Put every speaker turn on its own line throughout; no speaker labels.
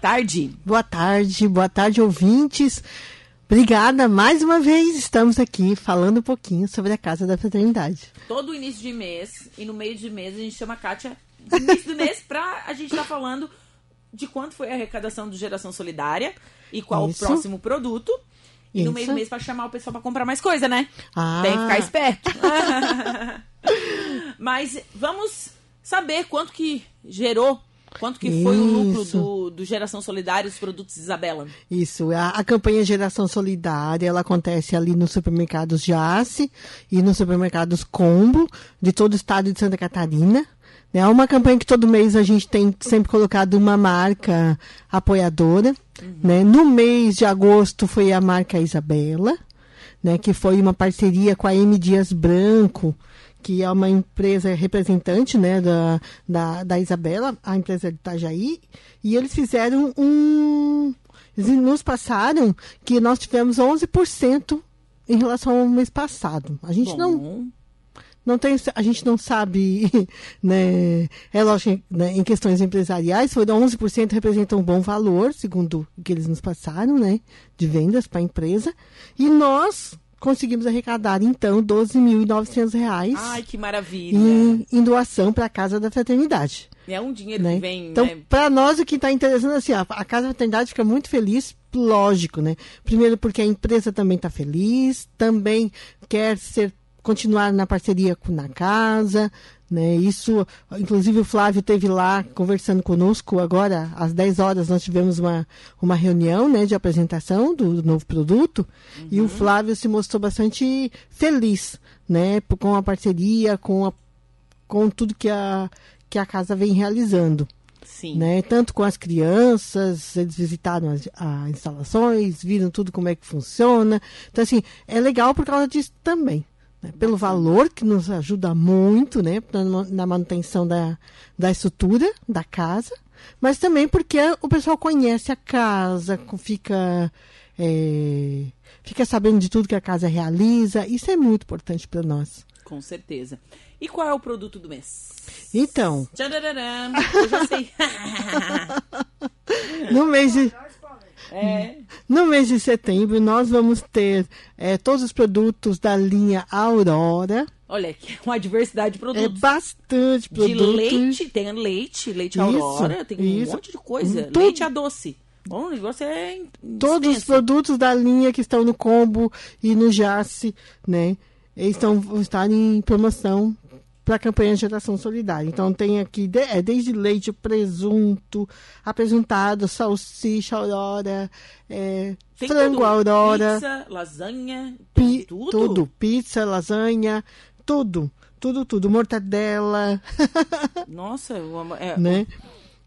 tarde.
Boa tarde, boa tarde, ouvintes. Obrigada mais uma vez. Estamos aqui falando um pouquinho sobre a Casa da Fraternidade.
Todo início de mês e no meio de mês a gente chama a Kátia no início do mês pra a gente estar tá falando de quanto foi a arrecadação do Geração Solidária e qual Isso. o próximo produto. E Isso. no meio do mês para chamar o pessoal para comprar mais coisa, né? Ah. Tem que ficar esperto. Mas vamos saber quanto que gerou Quanto que foi Isso. o lucro do, do Geração Solidária os produtos Isabela?
Isso, a, a, campanha Geração Solidária, ela acontece ali nos supermercados Jace e nos supermercados Combo, de todo o estado de Santa Catarina. É uma campanha que todo mês a gente tem sempre colocado uma marca apoiadora. Uhum. Né? No mês de agosto foi a marca Isabela, né? que foi uma parceria com a M. Dias Branco, que é uma empresa representante né, da, da, da Isabela, a empresa de Itajaí, e eles fizeram um. Eles nos passaram que nós tivemos 11% em relação ao mês passado. A gente Bom. não. Não tem, a gente não sabe, né, é lógico, né, em questões empresariais, foram 11% representa um bom valor, segundo o que eles nos passaram, né, de vendas para a empresa. E nós, conseguimos arrecadar, então, 12.900 reais.
Ai, que maravilha!
Em, em doação para a Casa da Fraternidade.
É um dinheiro né? que vem.
Então,
né?
para nós, o que está interessando, assim, a, a Casa da Fraternidade fica muito feliz, lógico, né? Primeiro, porque a empresa também está feliz, também quer ser continuar na parceria com na casa, né? Isso, inclusive o Flávio teve lá conversando conosco agora às 10 horas nós tivemos uma, uma reunião, né, de apresentação do novo produto uhum. e o uhum. Flávio se mostrou bastante feliz, né, com a parceria, com a, com tudo que a que a casa vem realizando.
Sim.
Né? Tanto com as crianças, eles visitaram as, as instalações, viram tudo como é que funciona. Então, assim, é legal por causa disso também né, pelo valor que nos ajuda muito né, na manutenção da, da estrutura da casa, mas também porque o pessoal conhece a casa, fica, é, fica sabendo de tudo que a casa realiza. Isso é muito importante para nós.
Com certeza. E qual é o produto do mês?
Então.
Tchararam, eu já sei.
no mês de. É. No mês de setembro, nós vamos ter é, todos os produtos da linha Aurora.
Olha, que uma diversidade de produtos.
É bastante produtos. De
leite, tem leite, leite isso, Aurora, tem isso. um monte de coisa. Leite a doce. Bom, o negócio é.
Todos os produtos da linha que estão no combo e no Jace, né? Eles estão, estar em promoção para a campanha Geração Solidária. Então tem aqui de, é, desde leite, presunto, apresentado, salsicha, aurora, é, frango tudo. aurora.
Pizza, lasanha, pi, tudo?
Tudo, pizza, lasanha, tudo. Tudo, tudo. Mortadela.
Nossa, é, né?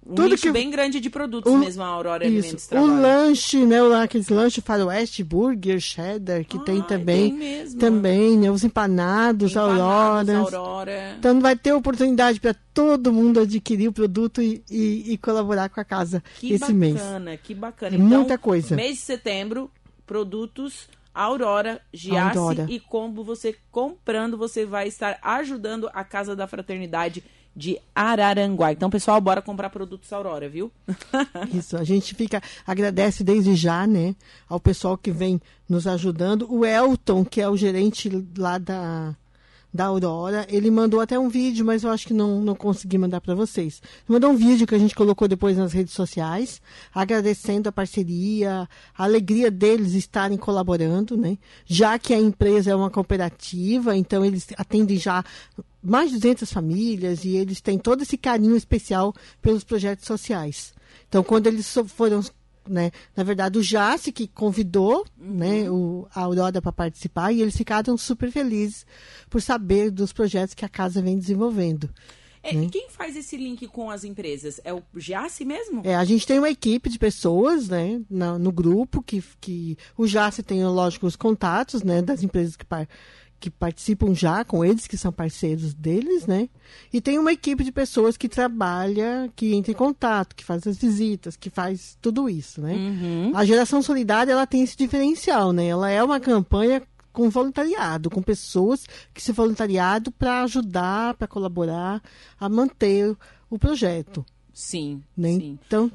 Um Tudo que... bem grande de produtos
um,
mesmo, a Aurora isso, Alimentos
trabalha. O lanche, né? Aqueles lanches faroeste, burger, cheddar, que ah, tem também.
Tem mesmo.
Também, né? Os empanados, empanados
Aurora. Aurora.
Então vai ter oportunidade para todo mundo adquirir o produto e, e, e colaborar com a casa
que
esse
bacana,
mês.
Que bacana, que bacana.
Então, Muita coisa.
Mês de setembro, produtos Aurora, Giasse Aurora. e Combo. Você comprando, você vai estar ajudando a Casa da Fraternidade de Araranguá. Então, pessoal, bora comprar produtos Aurora, viu?
Isso, a gente fica agradece desde já, né, ao pessoal que vem nos ajudando. O Elton, que é o gerente lá da da Aurora. Ele mandou até um vídeo, mas eu acho que não, não consegui mandar para vocês. Mandou um vídeo que a gente colocou depois nas redes sociais, agradecendo a parceria, a alegria deles estarem colaborando, né? Já que a empresa é uma cooperativa, então eles atendem já mais de 200 famílias e eles têm todo esse carinho especial pelos projetos sociais. Então, quando eles foram né? Na verdade, o Jace que convidou uhum. né, o, a Aurora para participar e eles ficaram super felizes por saber dos projetos que a casa vem desenvolvendo.
É, né? Quem faz esse link com as empresas? É o Jace mesmo?
É, a gente tem uma equipe de pessoas né, no, no grupo que, que o Jace tem, lógico, os contatos né, das empresas que, que participam já com eles, que são parceiros deles, né? E tem uma equipe de pessoas que trabalha, que entra em contato, que faz as visitas, que faz tudo isso, né? Uhum. A geração solidária, ela tem esse diferencial, né? Ela é uma campanha com voluntariado, com pessoas que se voluntariado para ajudar, para colaborar a manter o projeto.
Sim,
né?
sim.
Então,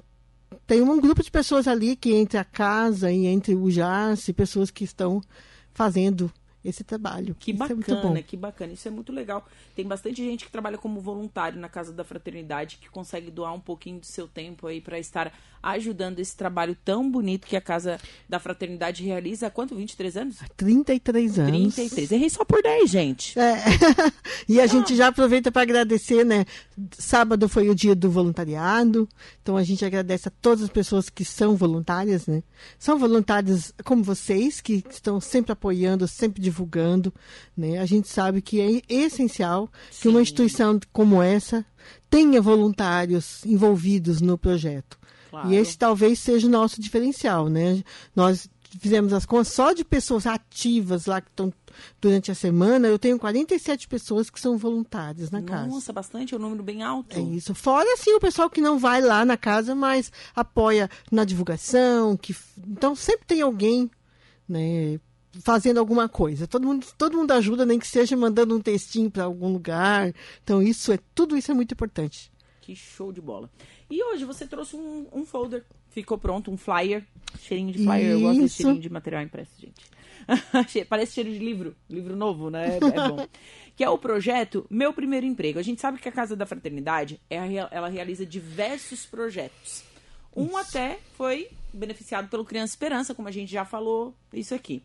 tem um grupo de pessoas ali que entre a casa e entre o JAS, pessoas que estão fazendo esse trabalho.
Que
Isso é
bacana, é que bacana. Isso é muito legal. Tem bastante gente que trabalha como voluntário na Casa da Fraternidade que consegue doar um pouquinho do seu tempo aí para estar ajudando esse trabalho tão bonito que a Casa da Fraternidade realiza há quanto? 23 anos?
33 anos.
33. Errei só por 10, gente.
É. e a ah. gente já aproveita para agradecer, né? Sábado foi o dia do voluntariado, então a gente agradece a todas as pessoas que são voluntárias, né? São voluntários como vocês, que estão sempre apoiando, sempre divulgando, né? A gente sabe que é essencial Sim. que uma instituição como essa tenha voluntários envolvidos no projeto. Claro. E esse talvez seja o nosso diferencial, né? Nós fizemos as contas só de pessoas ativas lá que estão durante a semana, eu tenho 47 pessoas que são voluntárias na
Nossa,
casa.
Nossa, bastante, é um número bem alto.
É isso. Fora, assim, o pessoal que não vai lá na casa, mas apoia na divulgação, que então sempre tem alguém, né, fazendo alguma coisa. Todo mundo, todo mundo ajuda, nem que seja mandando um textinho para algum lugar. Então, isso é tudo isso é muito importante.
Que show de bola. E hoje você trouxe um, um folder. Ficou pronto, um flyer. Cheirinho de flyer. Isso. Eu gosto desse cheirinho de material impresso, gente. Parece cheiro de livro. Livro novo, né? É, é bom. que é o projeto Meu Primeiro Emprego. A gente sabe que a Casa da Fraternidade, é ela realiza diversos projetos. Um isso. até foi beneficiado pelo Criança Esperança, como a gente já falou isso aqui.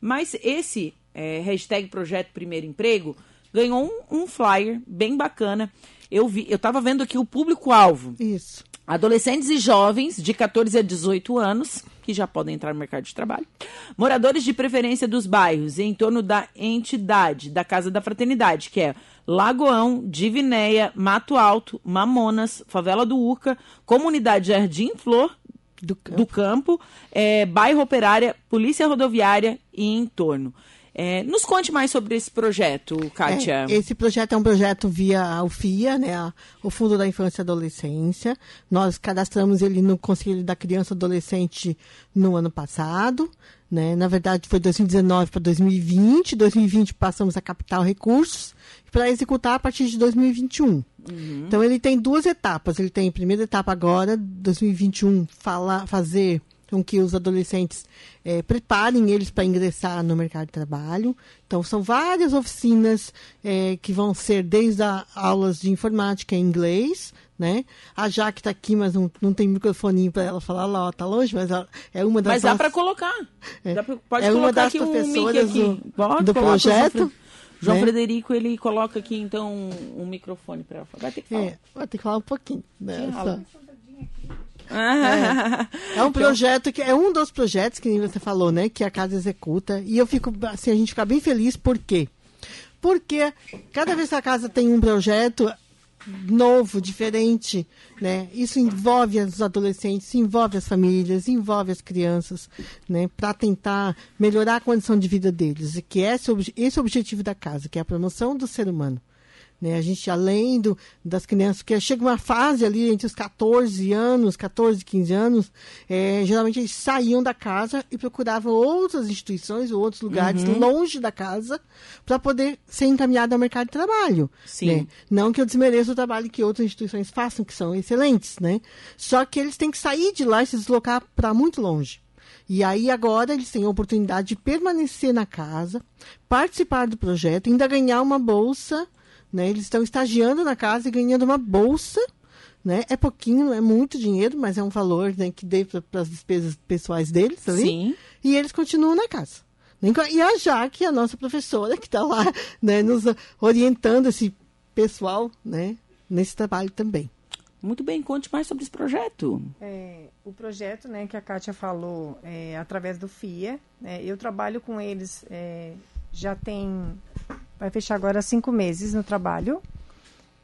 Mas esse é, hashtag Projeto Primeiro Emprego ganhou um, um flyer bem bacana eu vi, eu estava vendo aqui o público-alvo.
Isso.
Adolescentes e jovens de 14 a 18 anos, que já podem entrar no mercado de trabalho. Moradores de preferência dos bairros em torno da entidade da Casa da Fraternidade, que é Lagoão, Divinéia, Mato Alto, Mamonas, Favela do Urca, Comunidade Jardim Flor do Campo, do campo é, Bairro Operária, Polícia Rodoviária e entorno. É, nos conte mais sobre esse projeto, Kátia.
É, esse projeto é um projeto via o FIA, né, o Fundo da Infância e Adolescência. Nós cadastramos ele no Conselho da Criança e Adolescente no ano passado. Né? Na verdade, foi 2019 para 2020. 2020 passamos a capital recursos para executar a partir de 2021. Uhum. Então, ele tem duas etapas. Ele tem a primeira etapa agora, 2021, falar, fazer com que os adolescentes é, preparem eles para ingressar no mercado de trabalho. Então, são várias oficinas é, que vão ser desde a, aulas de informática em inglês, né? A Jaque está aqui, mas não, não tem microfone para ela falar lá, está longe, mas ela, é uma das
Mas dá para colocar.
É,
dá pra, pode
é
colocar
uma das
aqui
professoras
um
do, do projeto.
João né? Frederico, ele coloca aqui, então, um microfone para ela. Vai ter que falar. É,
vai ter que falar um pouquinho. Né? É. é um projeto que é um dos projetos que você falou, né? Que a casa executa. E eu fico assim, a gente fica bem feliz, por quê? Porque cada vez que a casa tem um projeto novo, diferente, né? Isso envolve os adolescentes, envolve as famílias, envolve as crianças, né? Para tentar melhorar a condição de vida deles, que é esse, esse é o objetivo da casa, que é a promoção do ser humano. Né? A gente, além do, das crianças, que chega uma fase ali entre os 14 anos, 14, 15 anos, é, geralmente eles saíam da casa e procuravam outras instituições ou outros lugares uhum. longe da casa para poder ser encaminhado ao mercado de trabalho.
Sim.
Né? Não que eu desmereça o trabalho que outras instituições façam, que são excelentes, né? Só que eles têm que sair de lá e se deslocar para muito longe. E aí agora eles têm a oportunidade de permanecer na casa, participar do projeto, ainda ganhar uma bolsa né? Eles estão estagiando na casa e ganhando uma bolsa. Né? É pouquinho, não é muito dinheiro, mas é um valor né, que dê para as despesas pessoais deles ali.
Sim.
E eles continuam na casa. E a Jaque, a nossa professora, que está lá né, nos orientando esse pessoal né, nesse trabalho também.
Muito bem, conte mais sobre esse projeto.
É, o projeto né, que a Kátia falou é através do FIA. Né, eu trabalho com eles é, já tem vai fechar agora cinco meses no trabalho.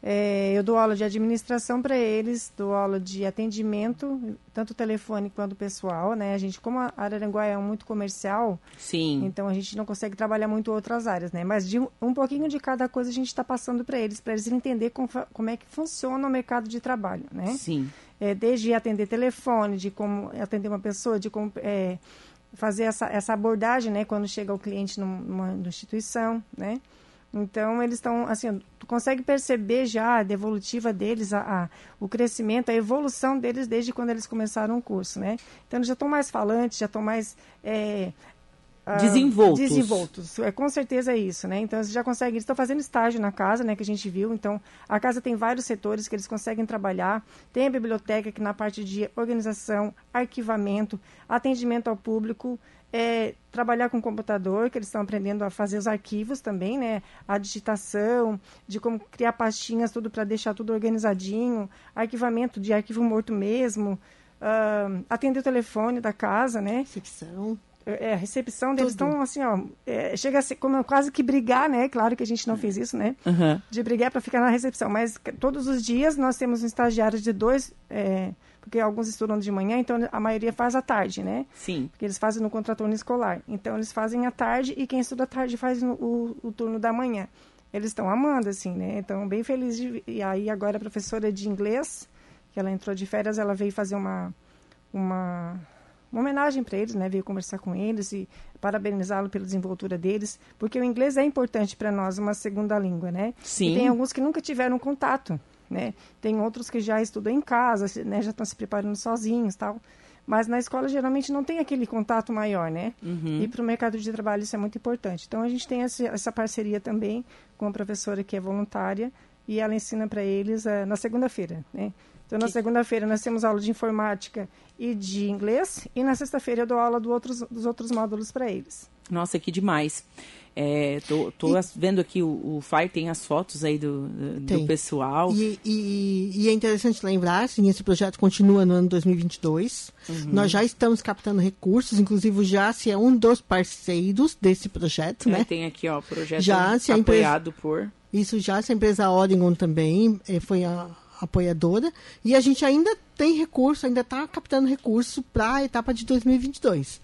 É, eu dou aula de administração para eles, dou aula de atendimento, tanto telefone quanto pessoal, né? A gente, como a Araranguá é muito comercial,
Sim.
então a gente não consegue trabalhar muito outras áreas, né? Mas de um, um pouquinho de cada coisa a gente está passando para eles, para eles entenderem como, como, é que funciona o mercado de trabalho, né?
Sim.
É, desde atender telefone, de como atender uma pessoa, de como é, fazer essa, essa abordagem, né? Quando chega o cliente numa, numa instituição, né? Então, eles estão, assim, tu consegue perceber já a devolutiva deles, a, a, o crescimento, a evolução deles desde quando eles começaram o curso, né? Então, eles já estão mais falantes, já estão mais... É,
desenvoltos.
desenvoltos. É, com certeza é isso, né? Então, eles já conseguem... Eles estão fazendo estágio na casa, né? Que a gente viu. Então, a casa tem vários setores que eles conseguem trabalhar. Tem a biblioteca, que na parte de organização, arquivamento, atendimento ao público é, trabalhar com computador, que eles estão aprendendo a fazer os arquivos também, né? A digitação, de como criar pastinhas, tudo para deixar tudo organizadinho, arquivamento de arquivo morto mesmo, uh, atender o telefone da casa, né?
Recepção.
É, a recepção deles estão assim, ó, é, chega a ser como quase que brigar, né? Claro que a gente não fez isso, né?
Uhum.
De brigar para ficar na recepção, mas todos os dias nós temos um estagiário de dois é, porque alguns estudam de manhã, então a maioria faz à tarde, né?
Sim.
Porque eles fazem no contraturno escolar. Então eles fazem à tarde e quem estuda à tarde faz no, o, o turno da manhã. Eles estão amando, assim, né? Então, bem felizes. De... E aí, agora, a professora de inglês, que ela entrou de férias, ela veio fazer uma, uma, uma homenagem para eles, né? Veio conversar com eles e parabenizá-lo pela desenvoltura deles, porque o inglês é importante para nós, uma segunda língua, né?
Sim.
E tem alguns que nunca tiveram contato né? Tem outros que já estudam em casa, né? já estão se preparando sozinhos tal. Mas na escola geralmente não tem aquele contato maior, né?
Uhum.
E para o mercado de trabalho isso é muito importante. Então a gente tem essa, parceria também com a professora que é voluntária e ela ensina para eles uh, na segunda-feira, né? Então, na que... segunda-feira, nós temos aula de informática e de inglês, e na sexta-feira eu dou aula do outros, dos outros módulos para eles.
Nossa, que demais. É, tô, tô e, vendo aqui, o, o Fire tem as fotos aí do, do, pessoal.
E, e, e, é interessante lembrar, assim, esse projeto continua no ano 2022. Uhum. Nós já estamos captando recursos, inclusive o JASSE é um dos parceiros desse projeto,
é,
né?
Tem aqui, ó, o projeto
JASSE,
apoiado
empresa,
por...
Isso, JASSE, a empresa Oregon também é, foi a apoiadora. E a gente ainda tem recurso, ainda está captando recurso para a etapa de 2022.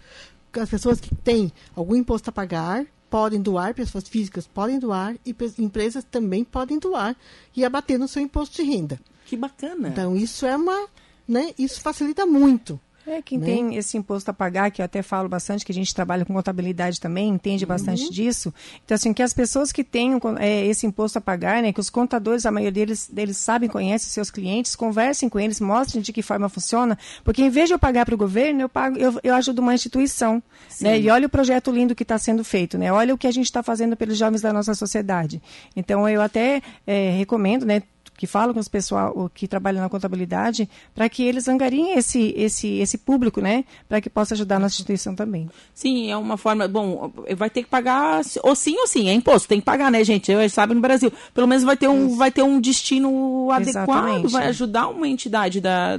As pessoas que têm algum imposto a pagar podem doar, pessoas físicas podem doar e empresas também podem doar e abater no seu imposto de renda.
Que bacana.
Então isso é uma, né, isso facilita muito.
É, quem né? tem esse imposto a pagar, que eu até falo bastante, que a gente trabalha com contabilidade também, entende bastante uhum. disso. Então, assim, que as pessoas que têm é, esse imposto a pagar, né, que os contadores, a maioria deles, deles sabem, conhecem seus clientes, conversem com eles, mostrem de que forma funciona, porque em vez de eu pagar para o governo, eu, pago, eu, eu ajudo uma instituição. Né, e olha o projeto lindo que está sendo feito, né? Olha o que a gente está fazendo pelos jovens da nossa sociedade. Então, eu até é, recomendo, né, que falam com os pessoal que trabalham na contabilidade, para que eles angariem esse, esse, esse público, né? Para que possa ajudar a nossa instituição também.
Sim, é uma forma. Bom, vai ter que pagar, ou sim ou sim, é imposto, tem que pagar, né, gente? Eu sabe no Brasil. Pelo menos vai ter um, vai ter um destino adequado, Exatamente. vai ajudar uma entidade da,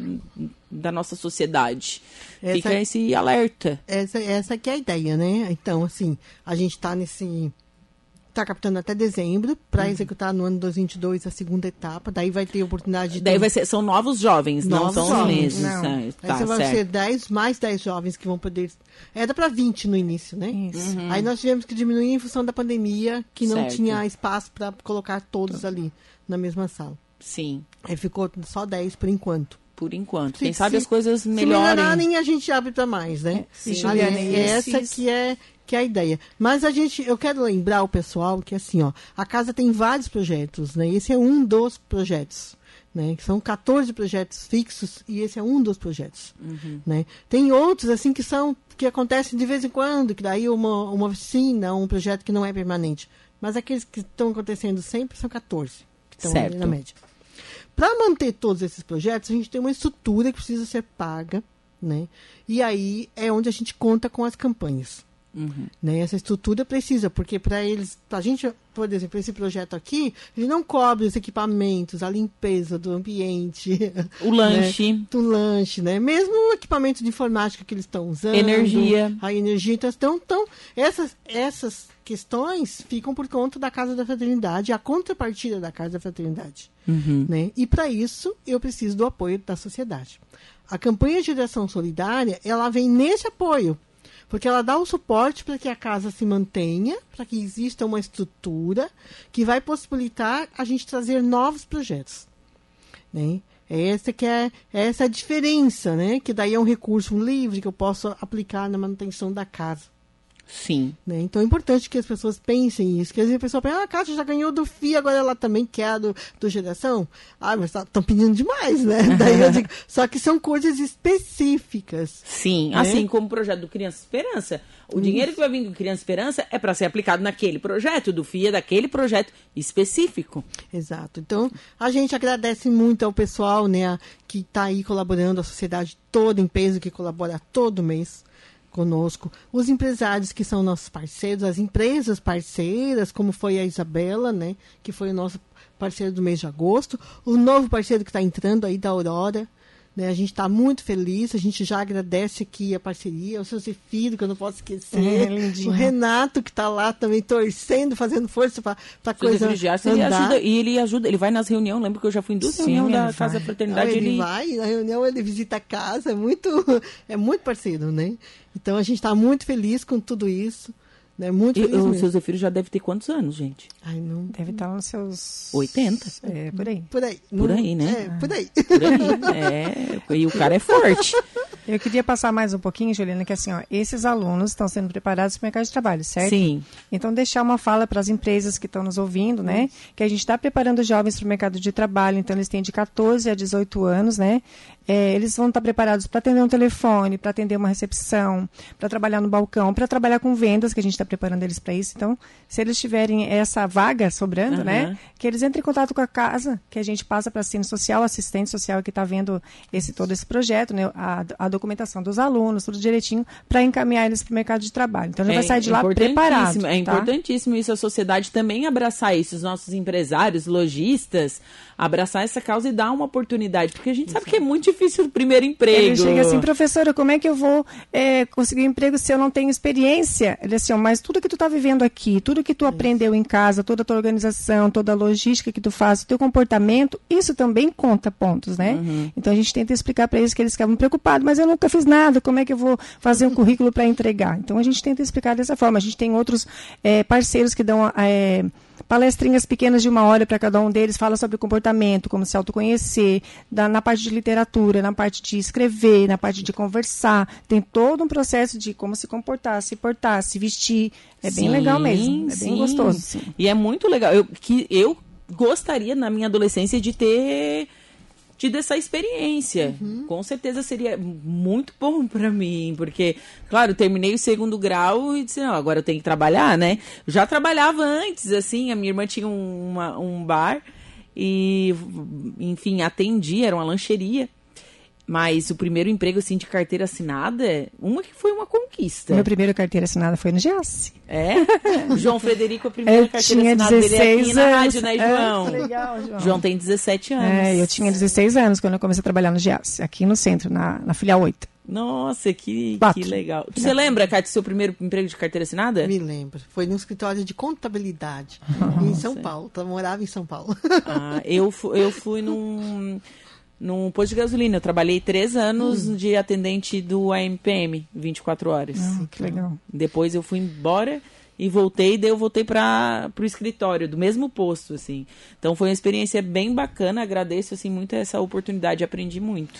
da nossa sociedade. Essa, Fica esse alerta.
Essa, essa que é a ideia, né? Então, assim, a gente está nesse está captando até dezembro para uhum. executar no ano 2022 a segunda etapa. Daí vai ter oportunidade de.
Daí vai ser, são novos jovens, novos não são
jovens,
meses. Não.
É, tá, Aí vai ser 10, mais 10 jovens que vão poder. Era para 20 no início, né? Isso. Uhum. Aí nós tivemos que diminuir em função da pandemia, que não certo. tinha espaço para colocar todos ali na mesma sala.
Sim.
Aí ficou só 10 por enquanto
por enquanto. Quem sabe as coisas melhorem. Se
melhorarem, a gente abre para mais, né?
Sim, Juliana,
é essa que é que é a ideia. Mas a gente, eu quero lembrar o pessoal que assim, ó, a casa tem vários projetos, né? Esse é um dos projetos. Né? São 14 projetos fixos e esse é um dos projetos.
Uhum.
Né? Tem outros assim que são que acontecem de vez em quando, que daí uma, uma oficina, um projeto que não é permanente. Mas aqueles que estão acontecendo sempre são 14, que estão
certo.
na média. Para manter todos esses projetos, a gente tem uma estrutura que precisa ser paga, né? E aí é onde a gente conta com as campanhas.
Uhum.
Né? Essa estrutura precisa, porque para eles, para a gente, por exemplo, esse projeto aqui, ele não cobre os equipamentos, a limpeza do ambiente,
o lanche,
né? o lanche, né? Mesmo o equipamento de informática que eles estão usando,
energia,
a energia, então, então, então essas essas questões ficam por conta da Casa da Fraternidade, a contrapartida da Casa da Fraternidade.
Uhum.
Né? E para isso eu preciso do apoio da sociedade. A campanha de geração solidária, ela vem nesse apoio, porque ela dá o suporte para que a casa se mantenha, para que exista uma estrutura que vai possibilitar a gente trazer novos projetos. Né? É essa que é, é essa a diferença, né? Que daí é um recurso livre que eu posso aplicar na manutenção da casa.
Sim.
Né? Então é importante que as pessoas pensem isso. Que às vezes a pessoa pensa, ah, a Kátia já ganhou do FII, agora ela também quer a do, do geração. Ah, mas estão pedindo demais, né? Daí eu digo, só que são coisas específicas.
Sim,
né?
assim como o projeto do Criança Esperança. O dinheiro que vai vir do Criança Esperança é para ser aplicado naquele projeto, do FIA, daquele projeto específico.
Exato. Então, a gente agradece muito ao pessoal né, que está aí colaborando, a sociedade toda em peso que colabora todo mês conosco, os empresários que são nossos parceiros, as empresas parceiras, como foi a Isabela, né, que foi o nosso parceiro do mês de agosto, o novo parceiro que está entrando aí da Aurora, né, a gente está muito feliz, a gente já agradece aqui a parceria, o seu Zefiro, que eu não posso esquecer,
É,
o Renato, que está lá também torcendo, fazendo força para a coisa
ele ajuda, e ele ajuda, ele vai nas reuniões, lembro que eu já fui em duas reuniões da
ele
Casa
vai.
Fraternidade,
Não, ele,
ele,
vai, na reunião ele visita a casa, é muito, é muito parceiro, né? Então a gente está muito feliz com tudo isso, né? Muito
E o seu Zefiro já deve ter quantos anos, gente?
Ai, não,
Deve estar nos seus...
80?
É, por aí.
por aí.
Por
não-
aí, né?
É, por aí.
Por aí. é, e o cara é forte.
Eu queria passar mais um pouquinho, Juliana, que assim, ó, esses alunos estão sendo preparados para o mercado de trabalho, certo?
Sim.
Então, deixar uma fala para as empresas que estão nos ouvindo, né? Que a gente está preparando jovens para o mercado de trabalho, então eles têm de 14 a 18 anos, né? É, eles vão estar preparados para atender um telefone, para atender uma recepção, para trabalhar no balcão, para trabalhar com vendas, que a gente está preparando eles para isso. Então, se eles tiverem essa vaga sobrando,
Aham.
né? Que eles entrem em contato com a casa, que a gente passa para a assistente social, assistente social que está vendo esse todo esse projeto, né? A, a documentação dos alunos, tudo direitinho, para encaminhar eles para o mercado de trabalho. Então, já vai sair de lá preparado.
É
tá?
importantíssimo isso, a sociedade também abraçar isso, os nossos empresários, lojistas, abraçar essa causa e dar uma oportunidade, porque a gente sabe que é muito difícil o primeiro emprego.
Ele chega assim, professora, como é que eu vou é, conseguir um emprego se eu não tenho experiência? Ele assim, ó, mas tudo que tu tá vivendo aqui, tudo que tu aprendeu em casa, toda a tua organização, toda a logística que tu faz, o teu comportamento, isso também conta pontos, né? Então a gente tenta explicar para eles que eles ficavam preocupados, mas eu nunca fiz nada, como é que eu vou fazer um currículo para entregar? Então a gente tenta explicar dessa forma. A gente tem outros é, parceiros que dão é, palestrinhas pequenas de uma hora para cada um deles, fala sobre comportamento, como se autoconhecer, da, na parte de literatura, na parte de escrever, na parte de conversar. Tem todo um processo de como se comportar, se portar, se vestir. É bem
Sim,
legal mesmo, é bem
sim.
gostoso.
E é muito legal. Eu, que eu gostaria, na minha adolescência, de ter tido essa experiência.
Uhum.
Com certeza seria muito bom pra mim, porque, claro, terminei o segundo grau e disse, não, agora eu tenho que trabalhar, né? Eu já trabalhava antes, assim, a minha irmã tinha um, uma- um bar e, enfim, atendia, era uma lancheria. Mas o primeiro emprego, assim, de carteira assinada, uma que foi uma conquista.
Meu primeiro carteira assinada foi no Giasse.
É? João Frederico, a primeira
Eu
carteira
tinha
assinada dele é aqui
16
na
anos.
rádio, né, João?
É, legal, João.
João tem 17 anos.
É, eu tinha 16 anos quando eu comecei a trabalhar no Giasse, aqui no centro, na, na filial 8.
Nossa, que, que legal. Você lembra, Cátia, seu primeiro emprego de carteira assinada?
Me lembro. Foi num escritório de contabilidade em São Paulo. Eu morava em São Paulo.
Ah, eu, fu- eu fui num, num posto de gasolina. Eu trabalhei três anos
Hum.
de atendente do AMPM, 24 horas.
Ah, que legal.
Depois eu fui embora e voltei, daí eu voltei para o escritório, do mesmo posto, assim. Então foi uma experiência bem bacana, agradeço, assim, muito essa oportunidade, aprendi muito.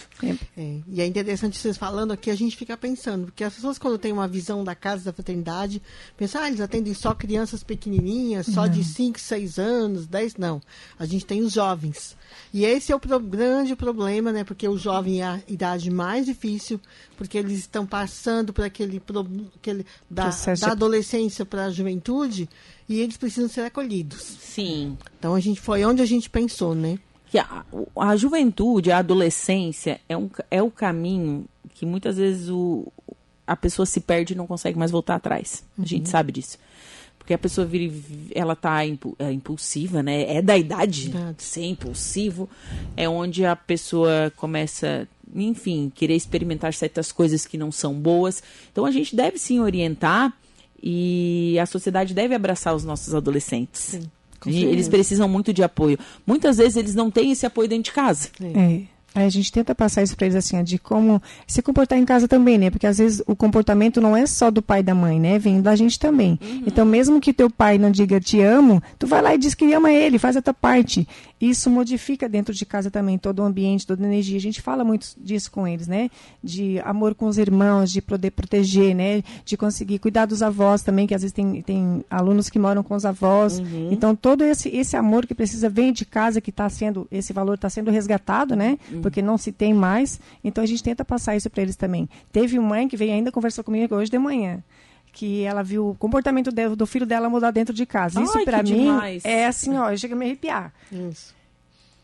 É, e é interessante vocês falando aqui, a gente fica pensando, porque as pessoas quando têm uma visão da casa da fraternidade, pensam, ah, eles atendem só crianças pequenininhas, só de 5, 6 anos, 10, não. A gente tem os jovens. E esse é o pro- grande problema, né? Porque o jovem é a idade mais difícil, porque eles estão passando por aquele, pro- aquele da, da adolescência para a juventude, e eles precisam ser acolhidos.
Sim.
Então a gente foi onde a gente pensou, né?
que a, a juventude, a adolescência é, um, é o caminho que muitas vezes o, a pessoa se perde e não consegue mais voltar atrás. A gente sabe disso. Porque a pessoa vira, ela tá é impulsiva, né? É da idade
Verdade.
ser impulsivo. É onde a pessoa começa, enfim, querer experimentar certas coisas que não são boas. Então a gente deve sim orientar e a sociedade deve abraçar os nossos adolescentes.
Sim, com
E eles precisam muito de apoio. Muitas vezes eles não têm esse apoio dentro de casa.
É. A gente tenta passar isso para eles assim, de como se comportar em casa também, né? Porque às vezes o comportamento não é só do pai e da mãe, né? Vem da gente também. Uhum. Então, mesmo que teu pai não diga te amo, tu vai lá e diz que ama ele, faz a tua parte. Isso modifica dentro de casa também todo o ambiente, toda a energia. A gente fala muito disso com eles, né? De amor com os irmãos, de poder proteger, né? De conseguir cuidar dos avós também, que às vezes tem, tem alunos que moram com os avós. Uhum. Então, todo esse, esse amor que precisa vem de casa, que está sendo, esse valor está sendo resgatado, né? Uhum porque não se tem mais. Então a gente tenta passar isso para eles também. Teve uma mãe que veio ainda conversou comigo hoje de manhã que ela viu o comportamento do, do filho dela mudar dentro de casa. Isso para mim demais. é assim, ó, chega a me arrepiar. Isso.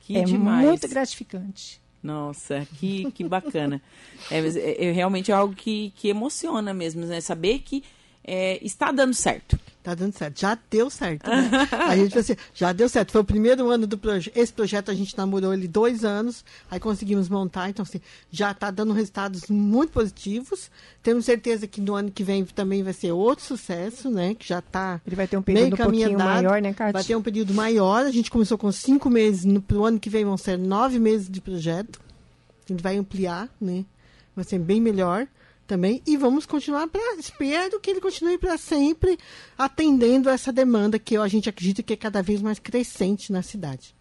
Que é demais. muito gratificante.
Nossa, que, que bacana. é, é, é, realmente é algo que, que emociona mesmo, né? Saber que é, está dando certo.
Tá dando certo. Já deu certo. Né? a gente assim, já deu certo. Foi o primeiro ano do projeto. Esse projeto a gente namorou ele dois anos, aí conseguimos montar. Então, assim, já está dando resultados muito positivos. Temos certeza que no ano que vem também vai ser outro sucesso, né? Que já está.
Ele vai ter um período um pouquinho maior, né, Cátia?
Vai ter um período maior. A gente começou com cinco meses. No pro ano que vem vão ser nove meses de projeto. A gente vai ampliar, né? Vai ser bem melhor também e vamos continuar para espero que ele continue para sempre atendendo essa demanda que a gente acredita que é cada vez mais crescente na cidade.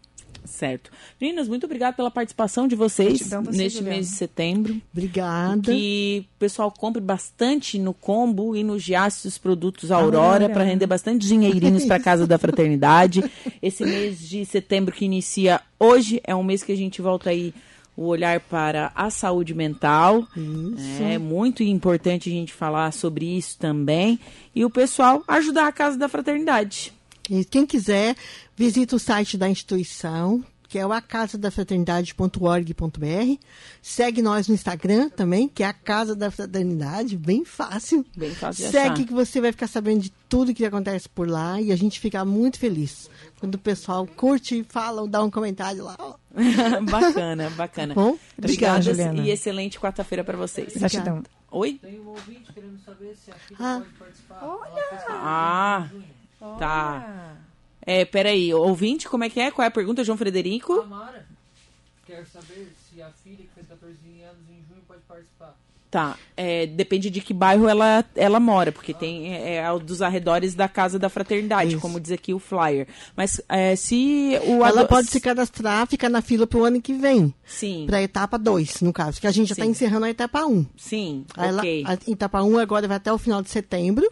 Certo. Meninas, muito obrigada pela participação de vocês você, neste Juliana. mês de setembro.
Obrigada.
Que o pessoal compre bastante no combo e no Giasse os produtos Aurora para render bastante dinheirinhos para casa da fraternidade. Esse mês de setembro que inicia hoje é um mês que a gente volta aí o olhar para a saúde mental. Isso. É muito importante a gente falar sobre isso também. E o pessoal ajudar a Casa da Fraternidade.
E quem quiser, visita o site da instituição, que é o acasadafraternidade.org.br. Segue nós no Instagram também, que é a Casa da Fraternidade, bem fácil.
Bem fácil
Segue achar. que você vai ficar sabendo de tudo que acontece por lá e a gente fica muito feliz quando o pessoal curte, fala, dá um comentário lá.
bacana, bacana.
Bom,
obrigada Juliana. e excelente quarta-feira para vocês.
Gratidão.
Oi?
Tem um ouvinte querendo saber se a filha ah. pode participar.
Olha! Ah, tá. É, peraí, ouvinte, como é que é? Qual é a pergunta, João Frederico?
Amara quer saber se a filha que fez 14 anos em junho pode participar.
Tá, é, depende de que bairro ela, ela mora, porque tem é, é dos arredores da Casa da Fraternidade, Isso. como diz aqui o flyer. Mas é, se o
Ela pode se cadastrar, ficar na fila pro ano que vem.
Sim.
Pra etapa 2, no caso, que a gente já está encerrando a etapa 1. Um.
Sim,
ok. Ela, a etapa 1 um agora vai até o final de setembro,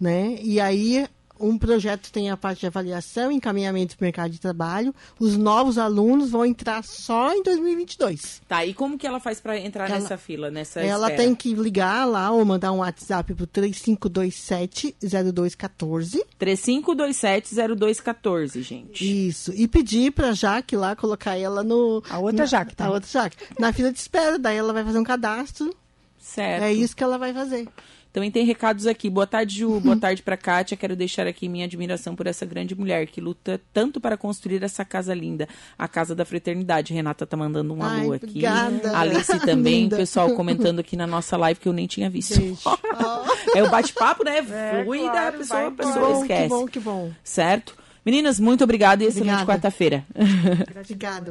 né? E aí um projeto tem a parte de avaliação, encaminhamento para o mercado de trabalho. Os novos alunos vão entrar só em 2022.
Tá, e como que ela faz para entrar ela, nessa fila, nessa
Ela
espera?
tem que ligar lá ou mandar um WhatsApp para o 3527-0214.
3527-0214, gente.
Isso. E pedir para a Jaque lá colocar ela no...
A outra Jaque, tá?
A outra Jaque. Na fila de espera. Daí ela vai fazer um cadastro.
Certo.
É isso que ela vai fazer.
Também tem recados aqui. Boa tarde, Ju. Boa tarde para Kátia. Quero deixar aqui minha admiração por essa grande mulher que luta tanto para construir essa casa linda, a Casa da Fraternidade. Renata tá mandando um alô aqui.
Obrigada.
Alice também, o pessoal comentando aqui na nossa live que eu nem tinha visto. é o bate-papo, né? É, claro, da pessoa, a pessoa
bom,
esquece.
Que bom, que bom.
Certo? Meninas, muito obrigada e excelente quarta-feira.
Obrigada.